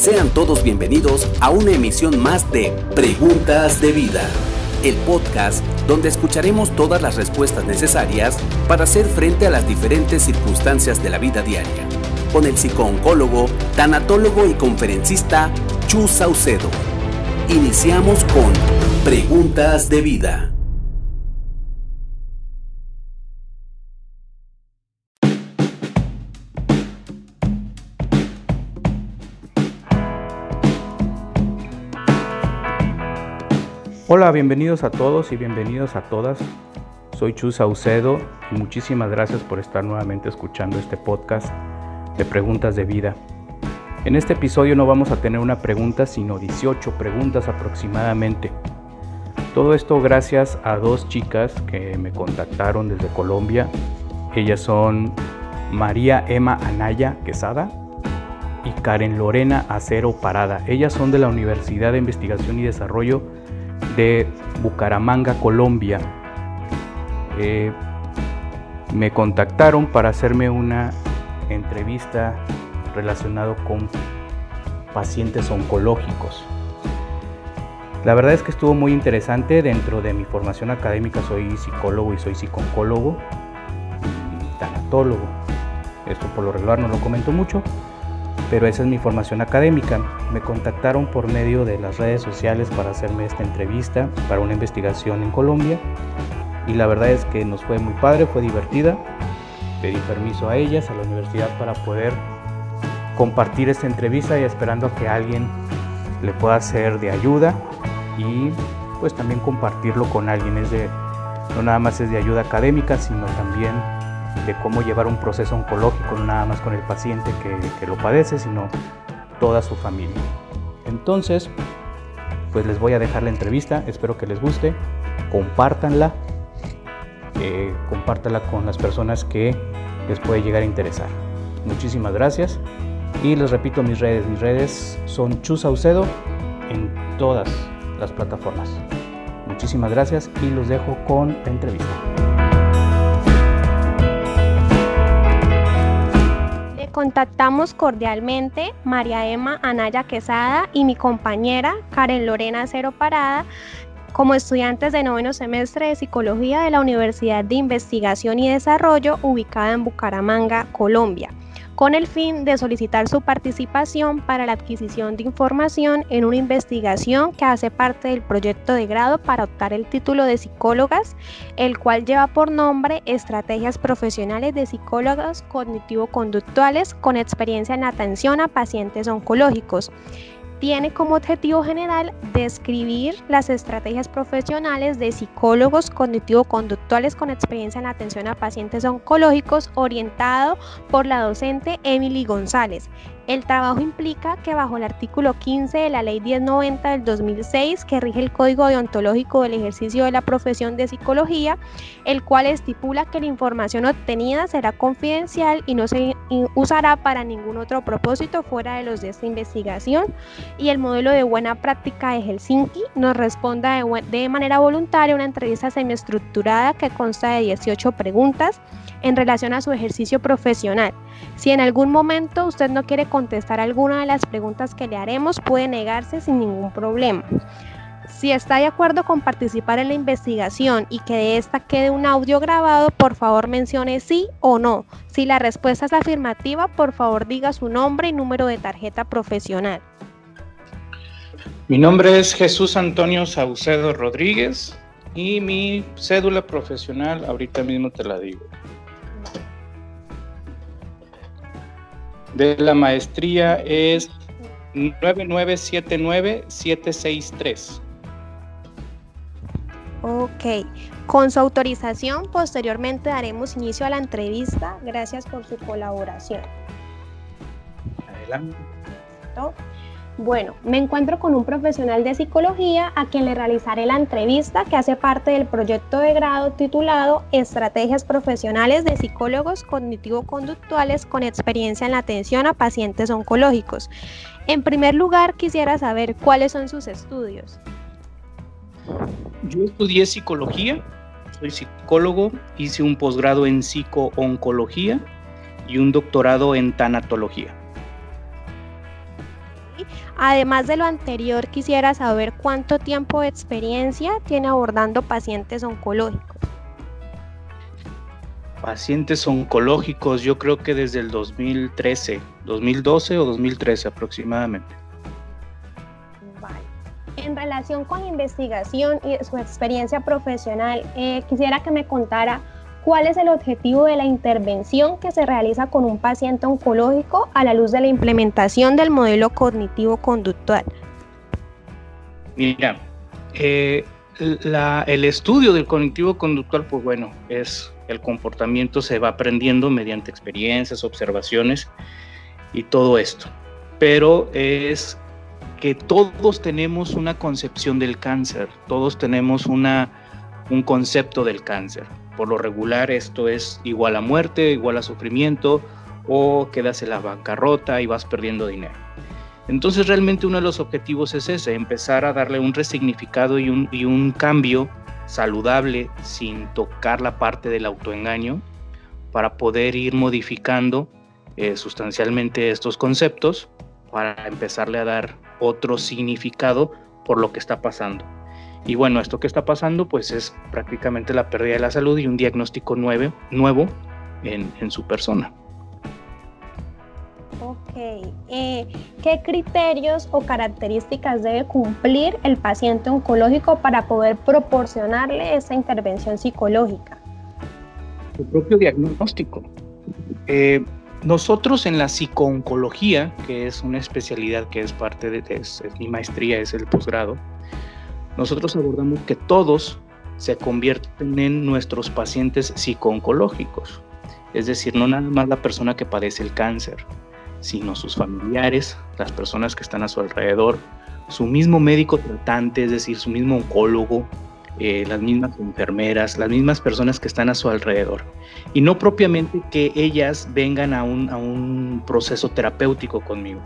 Sean todos bienvenidos a una emisión más de Preguntas de Vida, el podcast donde escucharemos todas las respuestas necesarias para hacer frente a las diferentes circunstancias de la vida diaria, con el psicooncólogo, tanatólogo y conferencista Chu Saucedo. Iniciamos con Preguntas de Vida. Hola, bienvenidos a todos y bienvenidos a todas. Soy Chu Saucedo y muchísimas gracias por estar nuevamente escuchando este podcast de preguntas de vida. En este episodio no vamos a tener una pregunta, sino 18 preguntas aproximadamente. Todo esto gracias a dos chicas que me contactaron desde Colombia. Ellas son María Emma Anaya Quesada y Karen Lorena Acero Parada. Ellas son de la Universidad de Investigación y Desarrollo de Bucaramanga, Colombia. Eh, me contactaron para hacerme una entrevista relacionado con pacientes oncológicos. La verdad es que estuvo muy interesante. Dentro de mi formación académica soy psicólogo y soy psiconcólogo y tanatólogo. Esto por lo regular no lo comento mucho, pero esa es mi formación académica. Me contactaron por medio de las redes sociales para hacerme esta entrevista para una investigación en Colombia y la verdad es que nos fue muy padre, fue divertida. Pedí permiso a ellas, a la universidad para poder compartir esta entrevista y esperando que alguien le pueda ser de ayuda y pues también compartirlo con alguien. Es de, no nada más es de ayuda académica, sino también de cómo llevar un proceso oncológico, no nada más con el paciente que, lo padece, sino toda su familia. Entonces, pues les voy a dejar la entrevista, espero que les guste, compártanla, eh, compártanla con las personas que les puede llegar a interesar. Muchísimas gracias y les repito mis redes, mis redes son Chu Saucedo en todas las plataformas. Muchísimas gracias y los dejo con la entrevista. Contactamos cordialmente María Emma Anaya Quesada y mi compañera Karen Lorena Cero Parada como estudiantes de noveno semestre de Psicología de la Universidad de Investigación y Desarrollo ubicada en Bucaramanga, Colombia con el fin de solicitar su participación para la adquisición de información en una investigación que hace parte del proyecto de grado para optar el título de psicólogas, el cual lleva por nombre Estrategias Profesionales de Psicólogas Cognitivo-Conductuales con experiencia en atención a pacientes oncológicos tiene como objetivo general describir las estrategias profesionales de psicólogos cognitivo-conductuales con experiencia en atención a pacientes oncológicos orientado por la docente Emily González. El trabajo implica que bajo el artículo 15 de la Ley 1090 del 2006, que rige el Código Deontológico del Ejercicio de la Profesión de Psicología, el cual estipula que la información obtenida será confidencial y no se usará para ningún otro propósito fuera de los de esta investigación, y el modelo de buena práctica de Helsinki nos responda de, manera voluntaria una entrevista semiestructurada que consta de 18 preguntas en relación a su ejercicio profesional. Si en algún momento usted no quiere contestar alguna de las preguntas que le haremos, puede negarse sin ningún problema. Si está de acuerdo con participar en la investigación y que de esta quede un audio grabado, por favor mencione sí o no. Si la respuesta es afirmativa, por favor diga su nombre y número de tarjeta profesional. Mi nombre es Jesús Antonio Saucedo Rodríguez y mi cédula profesional, ahorita mismo te la digo. De la maestría es 9979763. Ok, con su autorización posteriormente daremos inicio a la entrevista. Gracias por su colaboración. Adelante. Bueno, me encuentro con un profesional de psicología a quien le realizaré la entrevista que hace parte del proyecto de grado titulado Estrategias Profesionales de Psicólogos Cognitivo-Conductuales con experiencia en la atención a pacientes oncológicos. En primer lugar, quisiera saber cuáles son sus estudios. Yo estudié psicología, soy psicólogo, hice un posgrado en psicooncología y un doctorado en tanatología. Además de lo anterior, quisiera saber cuánto tiempo de experiencia tiene abordando pacientes oncológicos. Pacientes oncológicos, yo creo que desde el 2013, 2012 o 2013 aproximadamente. Vale. En relación con la investigación y su experiencia profesional, eh, quisiera que me contara ¿Cuál es el objetivo de la intervención que se realiza con un paciente oncológico a la luz de la implementación del modelo cognitivo-conductual? Mira, eh, el estudio del cognitivo-conductual, pues bueno, es el comportamiento se va aprendiendo mediante experiencias, observaciones y todo esto. Pero es que todos tenemos una concepción del cáncer, todos tenemos una, un concepto del cáncer. Por lo regular esto es igual a muerte, igual a sufrimiento o quedas en la bancarrota y vas perdiendo dinero. Entonces realmente uno de los objetivos es ese, empezar a darle un resignificado y un, y un cambio saludable sin tocar la parte del autoengaño para poder ir modificando eh, sustancialmente estos conceptos para empezarle a dar otro significado por lo que está pasando. Y bueno, esto que está pasando pues es prácticamente la pérdida de la salud y un diagnóstico nuevo, nuevo en, en su persona. Ok, eh, ¿qué criterios o características debe cumplir el paciente oncológico para poder proporcionarle esa intervención psicológica? Su propio diagnóstico. Eh, nosotros en la psicooncología, que es una especialidad que es parte de es mi maestría, es el posgrado, nosotros abordamos que todos se convierten en nuestros pacientes psicooncológicos. Es decir, no nada más la persona que padece el cáncer, sino sus familiares, las personas que están a su alrededor, su mismo médico tratante, es decir, su mismo oncólogo, eh, las mismas enfermeras, las mismas personas que están a su alrededor. Y no propiamente que ellas vengan a un, a un proceso terapéutico conmigo,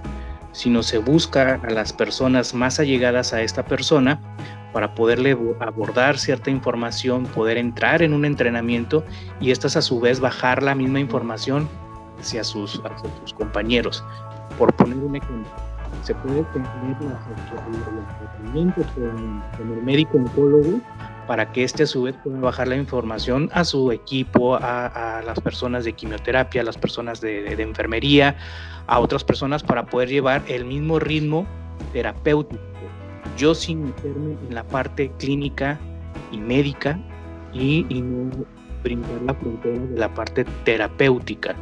sino se busca a las personas más allegadas a esta persona para poderle abordar cierta información, poder entrar en un entrenamiento y estas a su vez bajar la misma información hacia sus, compañeros. Por poner un ejemplo, se puede tener con, con, el médico oncólogo para que éste a su vez pueda bajar la información a su equipo, a, las personas de quimioterapia, a las personas de, enfermería, a otras personas para poder llevar el mismo ritmo terapéutico. Yo sin meterme en la parte clínica y médica y, y no brincar la frontera de la parte terapéutica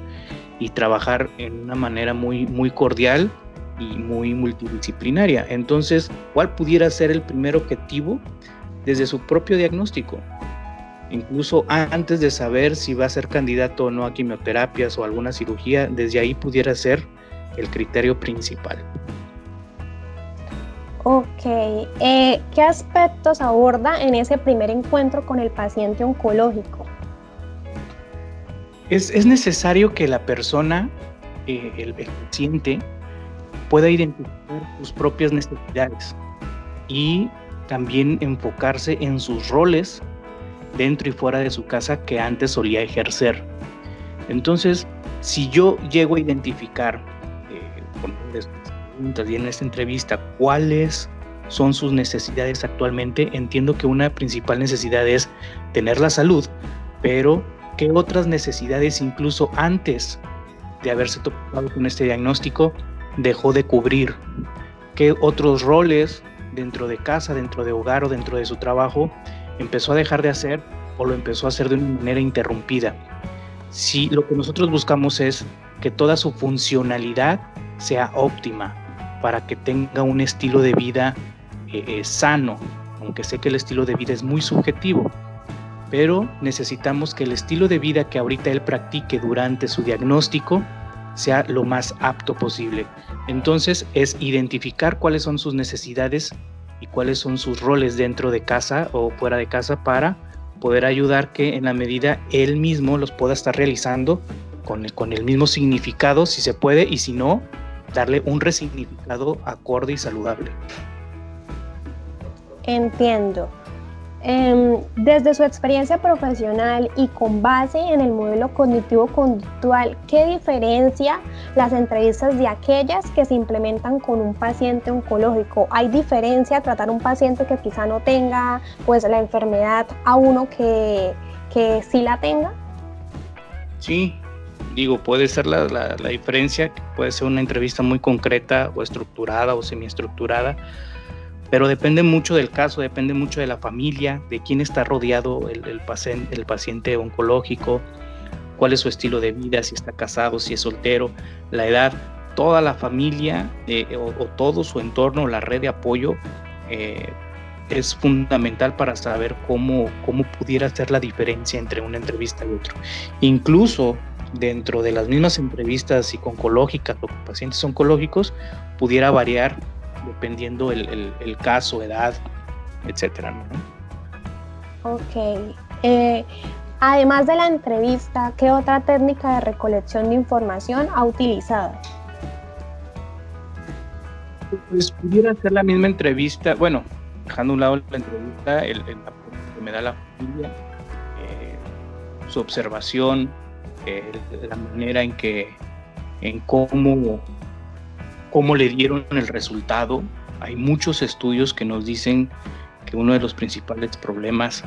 y trabajar en una manera muy, muy cordial y muy multidisciplinaria. Entonces, ¿cuál pudiera ser el primer objetivo desde su propio diagnóstico? Incluso antes de saber si va a ser candidato o no a quimioterapias o alguna cirugía, desde ahí pudiera ser el criterio principal. Ok, eh, ¿qué aspectos aborda en ese primer encuentro con el paciente oncológico? Es, necesario que la persona, eh, el, paciente, pueda identificar sus propias necesidades y también enfocarse en sus roles dentro y fuera de su casa que antes solía ejercer. Entonces, si yo llego a identificar eh, en esta entrevista cuáles son sus necesidades actualmente, entiendo que una principal necesidad es tener la salud, pero qué otras necesidades incluso antes de haberse topado con este diagnóstico dejó de cubrir, qué otros roles dentro de casa, dentro de hogar o dentro de su trabajo empezó a dejar de hacer o lo empezó a hacer de una manera interrumpida. Si lo que nosotros buscamos es que toda su funcionalidad sea óptima para que tenga un estilo de vida eh, eh, sano, aunque sé que el estilo de vida es muy subjetivo, pero necesitamos que el estilo de vida que ahorita él practique durante su diagnóstico sea lo más apto posible. Entonces es identificar cuáles son sus necesidades y cuáles son sus roles dentro de casa o fuera de casa para poder ayudar que en la medida él mismo los pueda estar realizando con el, con el mismo significado si se puede y si no, darle un resignificado acorde y saludable. Entiendo. Em, desde su experiencia profesional y con base en el modelo cognitivo-conductual, ¿qué diferencia las entrevistas de aquellas que se implementan con un paciente oncológico? ¿Hay diferencia tratar un paciente que quizá no tenga pues, la enfermedad a uno que, que sí la tenga? Sí, digo, puede ser la, la, la diferencia, puede ser una entrevista muy concreta o estructurada o semiestructurada pero depende mucho del caso, depende mucho de la familia, de quién está rodeado el, paciente, oncológico, cuál es su estilo de vida, si está casado, si es soltero, la edad, toda la familia eh, o, todo su entorno, la red de apoyo, eh, es fundamental para saber cómo, cómo pudiera ser la diferencia entre una entrevista y otra. Incluso dentro de las mismas entrevistas oncológicas o pacientes oncológicos, pudiera variar dependiendo el, el, caso, edad, etcétera. Ok. Eh, además de la entrevista, ¿qué otra técnica de recolección de información ha utilizado? Pues pudiera ser la misma entrevista, bueno, dejando a un lado la entrevista, el, el que me da la familia, eh, su observación, eh, la manera en que, en cómo cómo le dieron el resultado. Hay muchos estudios que nos dicen que uno de los principales problemas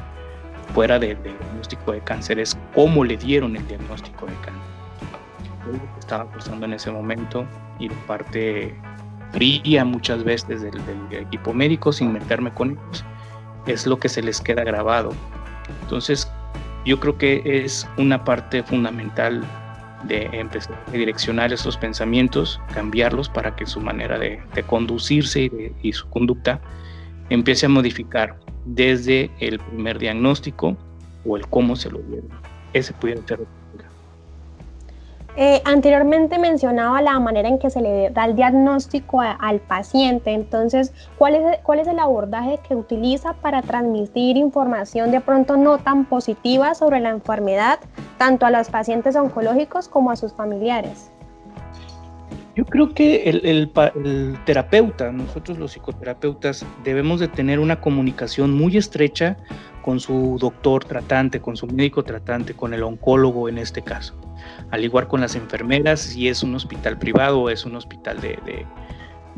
fuera del diagnóstico de cáncer es cómo le dieron el diagnóstico de cáncer. estaba pasando en ese momento y la parte fría muchas veces del, del equipo médico sin meterme con ellos es lo que se les queda grabado. Entonces yo creo que es una parte fundamental de empezar a direccionar esos pensamientos, cambiarlos para que su manera de, conducirse y, su conducta empiece a modificar desde el primer diagnóstico o el cómo se lo dieron. Ese pudiera ser eh, anteriormente mencionaba la manera en que se le da el diagnóstico al paciente, entonces, ¿cuál es, ¿cuál es el abordaje que utiliza para transmitir información de pronto no tan positiva sobre la enfermedad, tanto a los pacientes oncológicos como a sus familiares? Yo creo que el, el, terapeuta, nosotros los psicoterapeutas, debemos de tener una comunicación muy estrecha con su doctor tratante, con su médico tratante, con el oncólogo en este caso al igual con las enfermeras, si es un hospital privado o es un hospital de,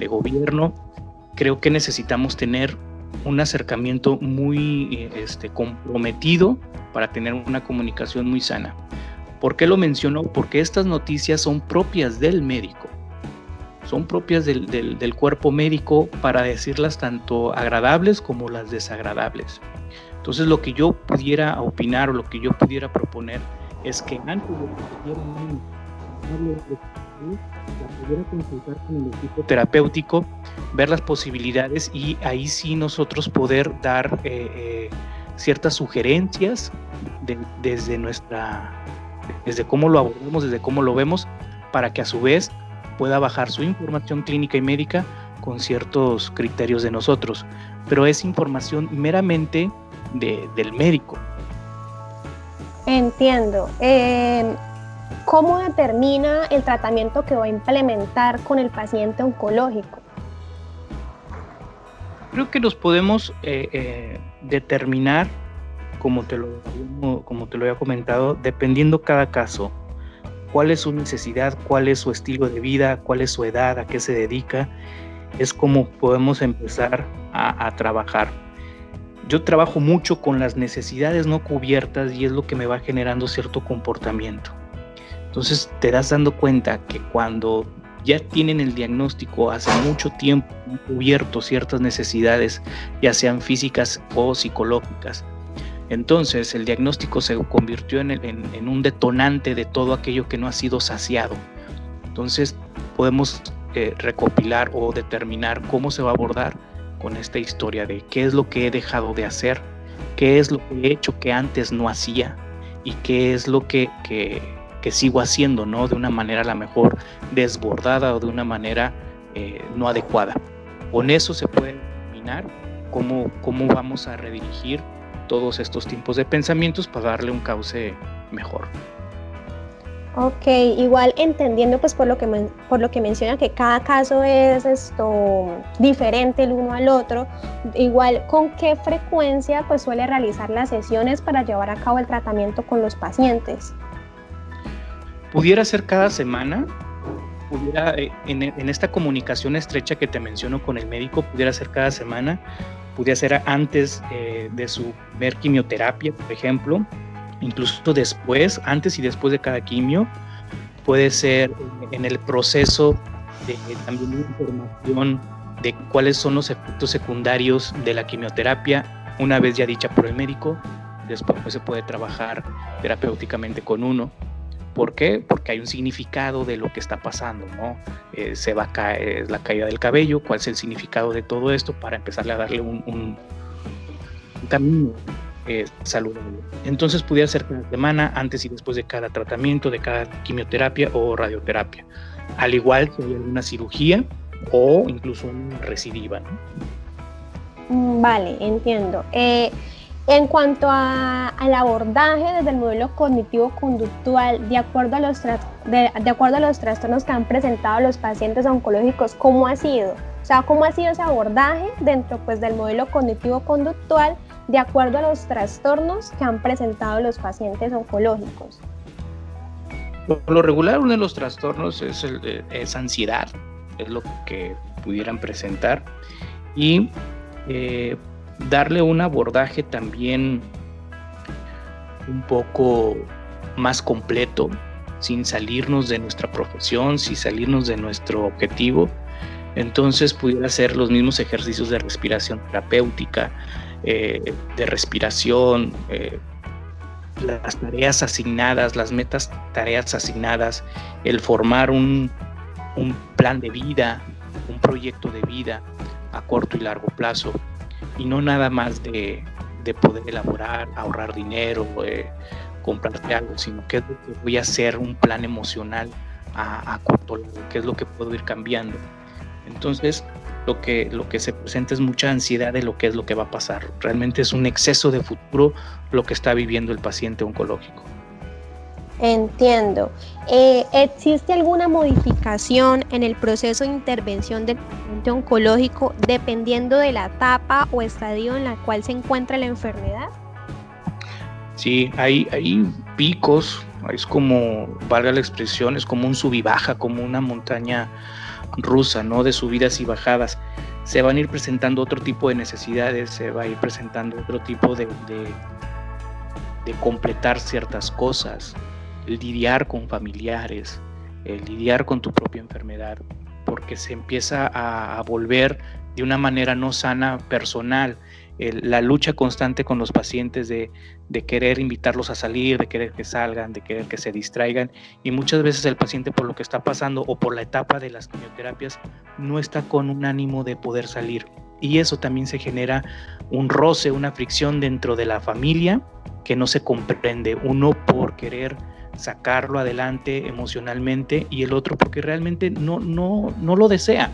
gobierno, creo que necesitamos tener un acercamiento muy este, comprometido para tener una comunicación muy sana. ¿Por qué lo menciono? Porque estas noticias son propias del médico, son propias del, del, cuerpo médico para decirlas tanto agradables como las desagradables. Entonces lo que yo pudiera opinar o lo que yo pudiera proponer es que antes de que la pudiera consultar con el equipo terapéutico, ver las posibilidades y ahí sí nosotros poder dar eh, eh, ciertas sugerencias desde nuestra, desde cómo lo abordamos, desde cómo lo vemos, para que a su vez pueda bajar su información clínica y médica con ciertos criterios de nosotros. Pero es información meramente del médico, Entiendo. Eh, ¿Cómo determina el tratamiento que va a implementar con el paciente oncológico? Creo que los podemos eh, eh, determinar, como te, lo, había comentado, dependiendo cada caso, cuál es su necesidad, cuál es su estilo de vida, cuál es su edad, a qué se dedica, es como podemos empezar a trabajar yo trabajo mucho con las necesidades no cubiertas y es lo que me va generando cierto comportamiento. Entonces te das dando cuenta que cuando ya tienen el diagnóstico hace mucho tiempo cubierto ciertas necesidades, ya sean físicas o psicológicas, entonces el diagnóstico se convirtió en, un detonante de todo aquello que no ha sido saciado. Entonces podemos eh, recopilar o determinar cómo se va a abordar con esta historia de qué es lo que he dejado de hacer, qué es lo que he hecho que antes no hacía y qué es lo que, que, sigo haciendo, ¿no? De una manera a lo mejor desbordada o de una manera eh, no adecuada. Con eso se puede determinar cómo, cómo vamos a redirigir todos estos tipos de pensamientos para darle un cauce mejor. Ok, igual entendiendo pues por lo que por lo que menciona que cada caso es esto diferente el uno al otro, igual con qué frecuencia pues suele realizar las sesiones para llevar a cabo el tratamiento con los pacientes. Pudiera ser cada semana, pudiera eh, en, esta comunicación estrecha que te menciono con el médico, pudiera ser cada semana, pudiera ser antes eh, de su primer quimioterapia, por ejemplo, incluso después, antes y después de cada quimio, puede ser en el proceso de también información de cuáles son los efectos secundarios de la quimioterapia, una vez ya dicha por el médico, después se puede trabajar terapéuticamente con uno. ¿Por qué? Porque hay un significado de lo que está pasando, ¿no? Eh, se va a caer la caída del cabello, cuál es el significado de todo esto para empezarle a darle un, un camino eh, saludable. Entonces pudiera ser cada semana, antes y después de cada tratamiento, de cada quimioterapia o radioterapia. Al igual que hay alguna cirugía o incluso una recidiva. Mm, vale, entiendo. Eh, en cuanto al abordaje desde el modelo cognitivo-conductual, de, acuerdo a los de, acuerdo a los trastornos que han presentado los pacientes oncológicos, ¿cómo ha sido? O sea, ¿cómo ha sido ese abordaje dentro pues, del modelo cognitivo-conductual de acuerdo a los trastornos que han presentado los pacientes oncológicos. Por lo regular, uno de los trastornos es, el, es ansiedad, es lo que pudieran presentar, y eh, darle un abordaje también un poco más completo, sin salirnos de nuestra profesión, sin salirnos de nuestro objetivo. Entonces pudiera ser los mismos ejercicios de respiración terapéutica, eh, de respiración, eh, las tareas asignadas, las metas, tareas asignadas, el formar un, plan de vida, un proyecto de vida a corto y largo plazo, y no nada más de, poder elaborar, ahorrar dinero, eh, comprarte algo, sino que voy a hacer un plan emocional a, a corto, qué es lo que puedo ir cambiando. Entonces, lo que, lo que se presenta es mucha ansiedad de lo que es lo que va a pasar. Realmente es un exceso de futuro lo que está viviendo el paciente oncológico. Entiendo. Eh, ¿Existe alguna modificación en el proceso de intervención del paciente oncológico dependiendo de la etapa o estadio en la cual se encuentra la enfermedad? Sí, hay, hay picos, es como, valga la expresión, es como un sub y baja, como una montaña rusa, ¿no? De subidas y bajadas. Se van a ir presentando otro tipo de necesidades, se va a ir presentando otro tipo de, de, completar ciertas cosas, lidiar con familiares, lidiar con tu propia enfermedad, porque se empieza a volver de una manera no sana personal la lucha constante con los pacientes de, querer invitarlos a salir, de querer que salgan, de querer que se distraigan. Y muchas veces el paciente por lo que está pasando o por la etapa de las quimioterapias no está con un ánimo de poder salir. Y eso también se genera un roce, una fricción dentro de la familia que no se comprende. Uno por querer sacarlo adelante emocionalmente y el otro porque realmente no, no, no lo desea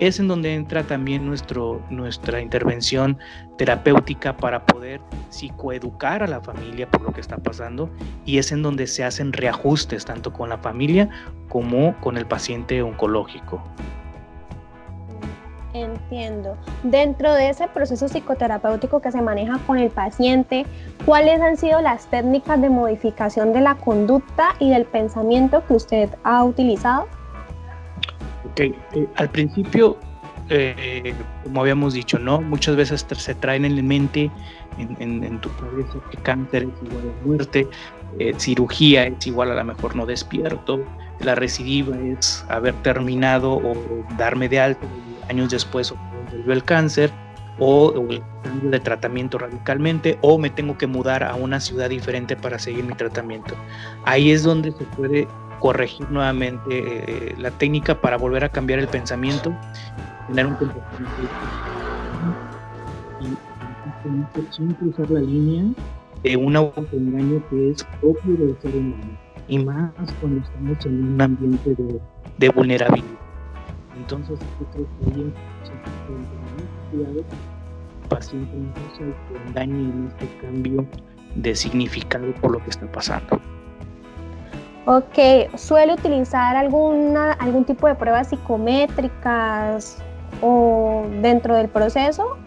es en donde entra también nuestro, nuestra intervención terapéutica para poder psicoeducar a la familia por lo que está pasando y es en donde se hacen reajustes tanto con la familia como con el paciente oncológico. Entiendo. Dentro de ese proceso psicoterapéutico que se maneja con el paciente, ¿cuáles han sido las técnicas de modificación de la conducta y del pensamiento que usted ha utilizado? Eh, al principio, eh, como habíamos dicho, ¿no? Muchas veces se traen en la mente, en, tu cabeza, que cáncer es igual a muerte, eh, cirugía es igual a lo mejor no despierto, la recidiva es haber terminado o darme de alto años después o volvió el cáncer, o, el cambio de tratamiento radicalmente, o me tengo que mudar a una ciudad diferente para seguir mi tratamiento. Ahí es donde se puede corregir nuevamente eh, la técnica para volver a cambiar el pensamiento, tener un comportamiento y sin cruzar la línea de un autoengaño que es propio del ser humano y más cuando estamos en un ambiente de, de vulnerabilidad. Entonces, yo creo que hay paciente no se autoengañe en este cambio de significado por lo que está pasando. Ok, ¿suele utilizar alguna, algún tipo de pruebas psicométricas o dentro del proceso?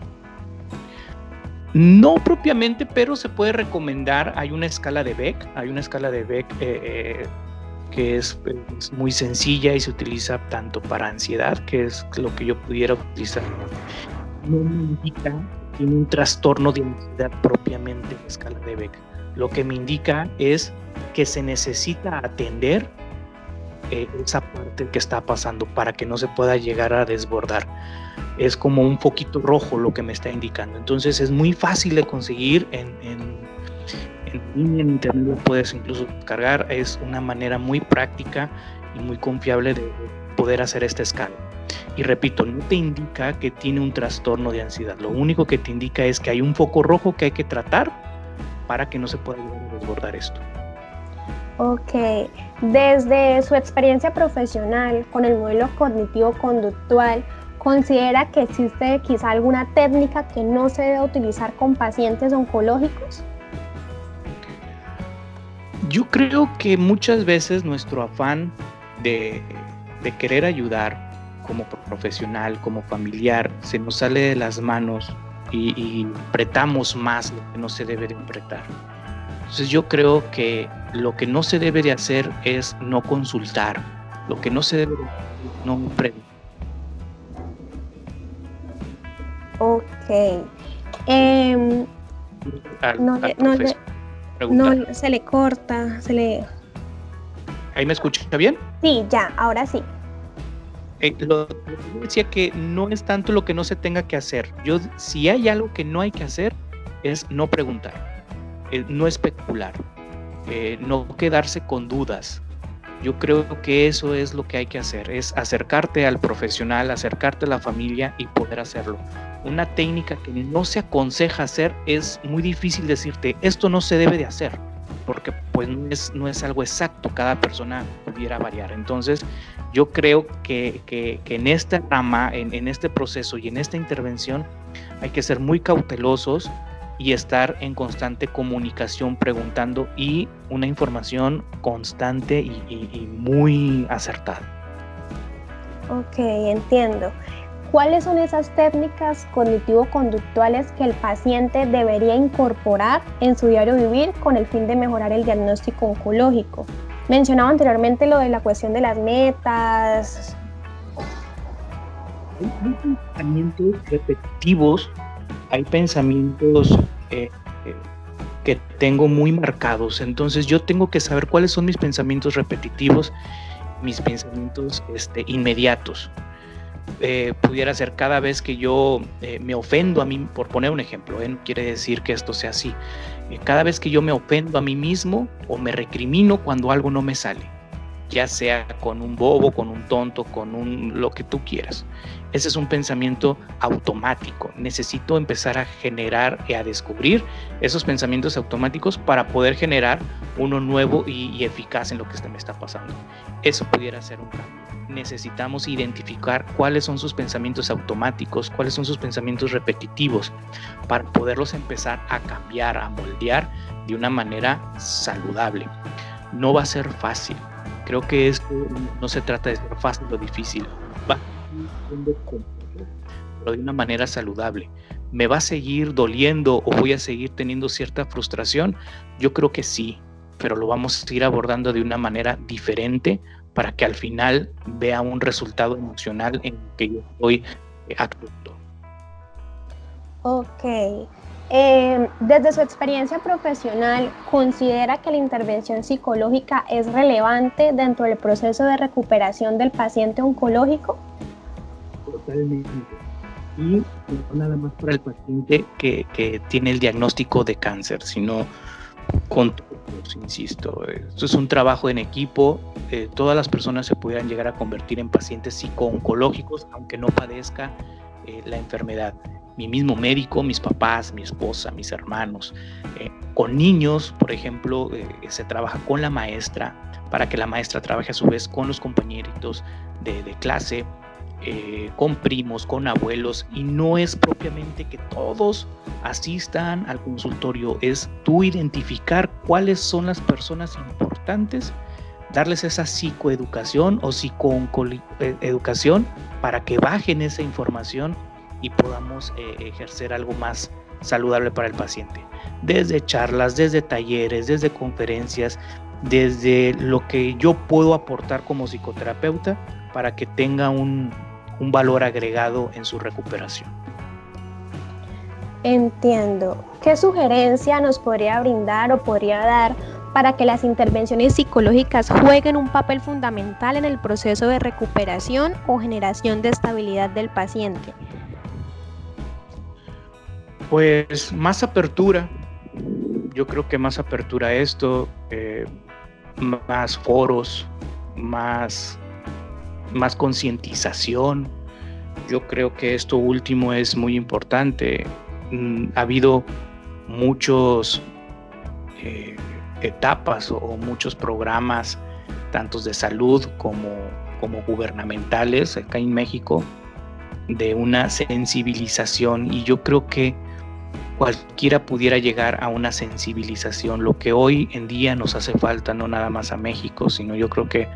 No propiamente, pero se puede recomendar, hay una escala de Beck, hay una escala de Beck eh, eh, que es, muy sencilla y se utiliza tanto para ansiedad, que es lo que yo pudiera utilizar. No me indica tiene un trastorno de ansiedad propiamente en escala de Beck. Lo que me indica es que se necesita atender eh, esa parte que está pasando para que no se pueda llegar a desbordar. Es como un poquito rojo lo que me está indicando. Entonces es muy fácil de conseguir en, en, en en internet lo puedes incluso cargar. Es una manera muy práctica y muy confiable de poder hacer esta escala. Y repito, no te indica que tiene un trastorno de ansiedad. Lo único que te indica es que hay un foco rojo que hay que tratar para que no se pueda desbordar esto. Ok, desde su experiencia profesional con el modelo cognitivo-conductual, ¿considera que existe quizá alguna técnica que no se debe utilizar con pacientes oncológicos? Yo creo que muchas veces nuestro afán de, querer ayudar como profesional, como familiar, se nos sale de las manos y, y apretamos más lo que no se debe de apretar. Entonces yo creo que lo que no se debe de hacer es no consultar, lo que no se debe de hacer es no preguntar. Ok. Em, no, se le corta, se le... ¿Ahí me escucha bien? Sí, ya, ahora sí. Eh, lo, decía que no es tanto lo que no se tenga que hacer. Yo, si hay algo que no hay que hacer, es no preguntar eh, no especular, eh, no quedarse con dudas. Yo creo que eso es lo que hay que hacer, es acercarte al profesional, acercarte a la familia y poder hacerlo. Una técnica que no se aconseja hacer es muy difícil decirte, esto no se debe de hacer, porque pues no es, no es algo exacto, cada persona pudiera variar. Entonces, yo creo que, que, en esta rama, en, en este proceso y en esta intervención, hay que ser muy cautelosos, y estar en constante comunicación preguntando y una información constante y, muy acertada. Ok, entiendo. ¿Cuáles son esas técnicas cognitivo-conductuales que el paciente debería incorporar en su diario vivir con el fin de mejorar el diagnóstico oncológico? Mencionaba anteriormente lo de la cuestión de las metas. Hay pensamientos repetitivos hay pensamientos eh, eh, que tengo muy marcados, entonces yo tengo que saber cuáles son mis pensamientos repetitivos, mis pensamientos este, inmediatos. Eh, pudiera ser cada vez que yo me ofendo a mí, por poner un ejemplo, no quiere decir que esto sea así, cada vez que yo me ofendo a mí mismo o me recrimino cuando algo no me sale, ya sea con un bobo, con un tonto, con un lo que tú quieras. Ese es un pensamiento automático. Necesito empezar a generar y a descubrir esos pensamientos automáticos para poder generar uno nuevo y, eficaz en lo que me está pasando. Eso pudiera ser un cambio. Necesitamos identificar cuáles son sus pensamientos automáticos, cuáles son sus pensamientos repetitivos, para poderlos empezar a cambiar, a moldear de una manera saludable. No va a ser fácil. Creo que esto no se trata de ser fácil o difícil. Pero de una manera saludable. ¿Me va a seguir doliendo o voy a seguir teniendo cierta frustración? Yo creo que sí, pero lo vamos a ir abordando de una manera diferente para que al final vea un resultado emocional en que yo estoy eh, actuando. Ok. Eh, desde su experiencia profesional, ¿considera que la intervención psicológica es relevante dentro del proceso de recuperación del paciente oncológico? Totalmente. Y no nada más para el paciente que, que tiene el diagnóstico de cáncer, sino con todos, insisto. Esto es un trabajo en equipo. Eh, todas las personas se pudieran llegar a convertir en pacientes psico-oncológicos, aunque no padezca eh, la enfermedad. Mi mismo médico, mis papás, mi esposa, mis hermanos. Eh, con niños, por ejemplo, se trabaja con la maestra para que la maestra trabaje a su vez con los compañeritos de, de clase eh, con primos, con abuelos, y no es propiamente que todos asistan al consultorio, es tú identificar cuáles son las personas importantes darles esa psicoeducación o psicoeducación para que bajen esa información y podamos eh, ejercer algo más saludable para el paciente. Desde charlas, desde talleres, desde conferencias, desde lo que yo puedo aportar como psicoterapeuta para que tenga un, un valor agregado en su recuperación. Entiendo. ¿Qué sugerencia nos podría brindar o podría dar para que las intervenciones psicológicas jueguen un papel fundamental en el proceso de recuperación o generación de estabilidad del paciente? Pues más apertura, yo creo que más apertura a esto, eh, más foros, más, más concientización. Yo creo que esto último es muy importante. Mm, ha habido muchos eh, etapas o, muchos programas, tantos de salud como, como gubernamentales acá en México, de una sensibilización y yo creo que cualquiera pudiera llegar a una sensibilización. Lo que hoy en día nos hace falta, no nada más a México, sino yo creo que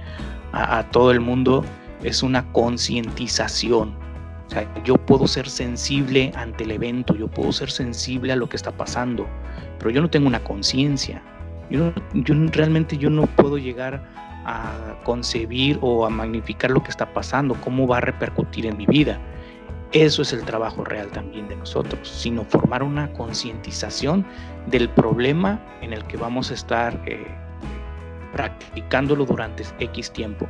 a, todo el mundo, es una concientización. O sea, yo puedo ser sensible ante el evento, yo puedo ser sensible a lo que está pasando, pero yo no tengo una conciencia. Yo, yo realmente yo no puedo llegar a concebir o a magnificar lo que está pasando, cómo va a repercutir en mi vida. Eso es el trabajo real también de nosotros, sino formar una concientización del problema en el que vamos a estar eh, practicándolo durante X tiempo.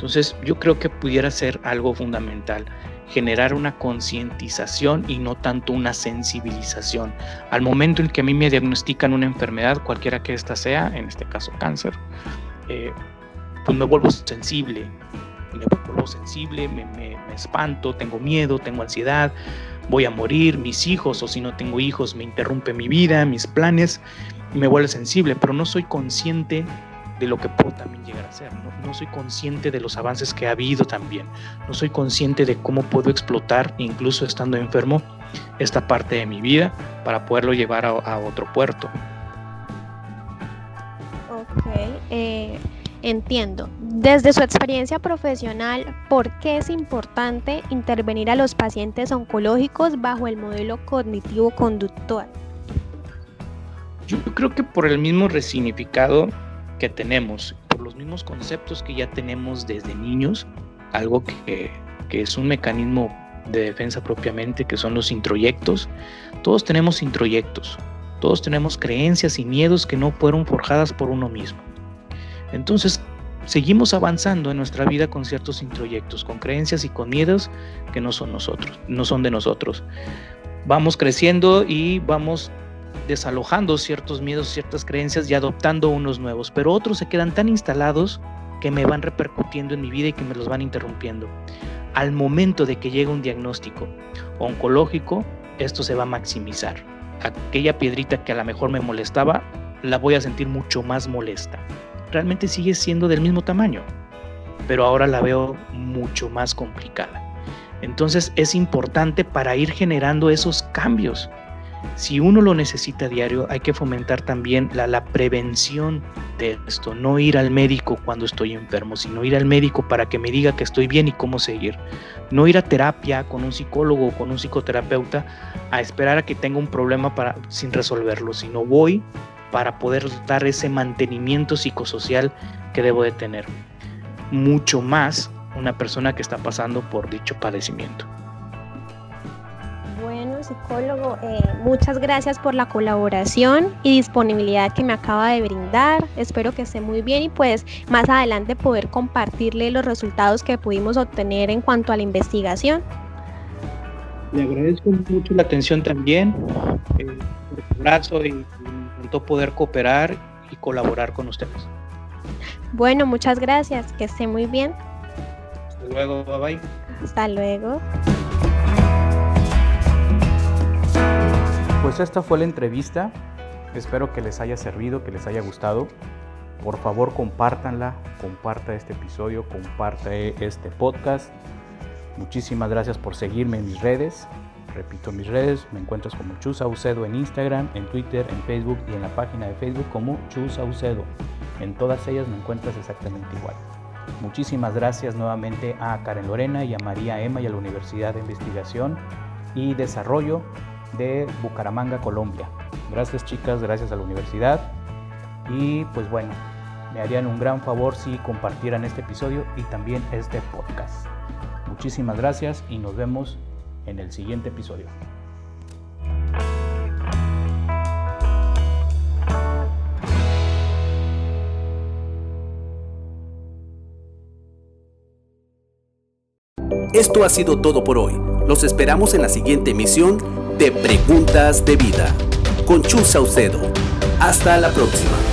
Entonces yo creo que pudiera ser algo fundamental, generar una concientización y no tanto una sensibilización. Al momento en que a mí me diagnostican una enfermedad, cualquiera que ésta sea, en este caso cáncer, eh, pues me vuelvo sensible, me vuelvo sensible, me, espanto, tengo miedo, tengo ansiedad, voy a morir, mis hijos o si no tengo hijos me interrumpe mi vida, mis planes, y me vuelve sensible, pero no soy consciente de lo que puedo también llegar a ser, no, soy consciente de los avances que ha habido también, no soy consciente de cómo puedo explotar, incluso estando enfermo, esta parte de mi vida para poderlo llevar a, otro puerto. Ok, eh, entiendo. Desde su experiencia profesional, ¿por qué es importante intervenir a los pacientes oncológicos bajo el modelo cognitivo-conductual? Yo creo que por el mismo resignificado que tenemos, por los mismos conceptos que ya tenemos desde niños, algo que, que es un mecanismo de defensa propiamente, que son los introyectos. Todos tenemos introyectos, todos tenemos creencias y miedos que no fueron forjadas por uno mismo. Entonces, seguimos avanzando en nuestra vida con ciertos introyectos, con creencias y con miedos que no son nosotros, no son de nosotros. Vamos creciendo y vamos desalojando ciertos miedos, ciertas creencias y adoptando unos nuevos, pero otros se quedan tan instalados que me van repercutiendo en mi vida y que me los van interrumpiendo. Al momento de que llega un diagnóstico oncológico, esto se va a maximizar. Aquella piedrita que a lo mejor me molestaba, la voy a sentir mucho más molesta realmente sigue siendo del mismo tamaño, pero ahora la veo mucho más complicada. Entonces es importante para ir generando esos cambios. Si uno lo necesita diario, hay que fomentar también la, la, prevención de esto. No ir al médico cuando estoy enfermo, sino ir al médico para que me diga que estoy bien y cómo seguir. No ir a terapia con un psicólogo o con un psicoterapeuta a esperar a que tenga un problema para, sin resolverlo, sino voy para poder dar ese mantenimiento psicosocial que debo de tener. Mucho más una persona que está pasando por dicho padecimiento. Psicólogo, eh, muchas gracias por la colaboración y disponibilidad que me acaba de brindar. Espero que esté muy bien y pues más adelante poder compartirle los resultados que pudimos obtener en cuanto a la investigación. Le agradezco mucho la atención también, eh, el abrazo y poder cooperar y colaborar con ustedes. Bueno, muchas gracias, que esté muy bien. Hasta luego, bye bye. Hasta luego. Pues esta fue la entrevista. Espero que les haya servido, que les haya gustado. Por favor, compártanla, comparta este episodio, comparta este podcast. Muchísimas gracias por seguirme en mis redes. Repito mis redes, me encuentras como Chus Saucedo en Instagram, en Twitter, en Facebook y en la página de Facebook como Chus Saucedo. En todas ellas me encuentras exactamente igual. Muchísimas gracias nuevamente a Karen Lorena y a María Emma y a la Universidad de Investigación y Desarrollo de Bucaramanga, Colombia. Gracias chicas, gracias a la universidad. Y pues bueno, me harían un gran favor si compartieran este episodio y también este podcast. Muchísimas gracias y nos vemos en el siguiente episodio. Esto ha sido todo por hoy. Los esperamos en la siguiente emisión de Preguntas de Vida con Chus Saucedo. Hasta la próxima.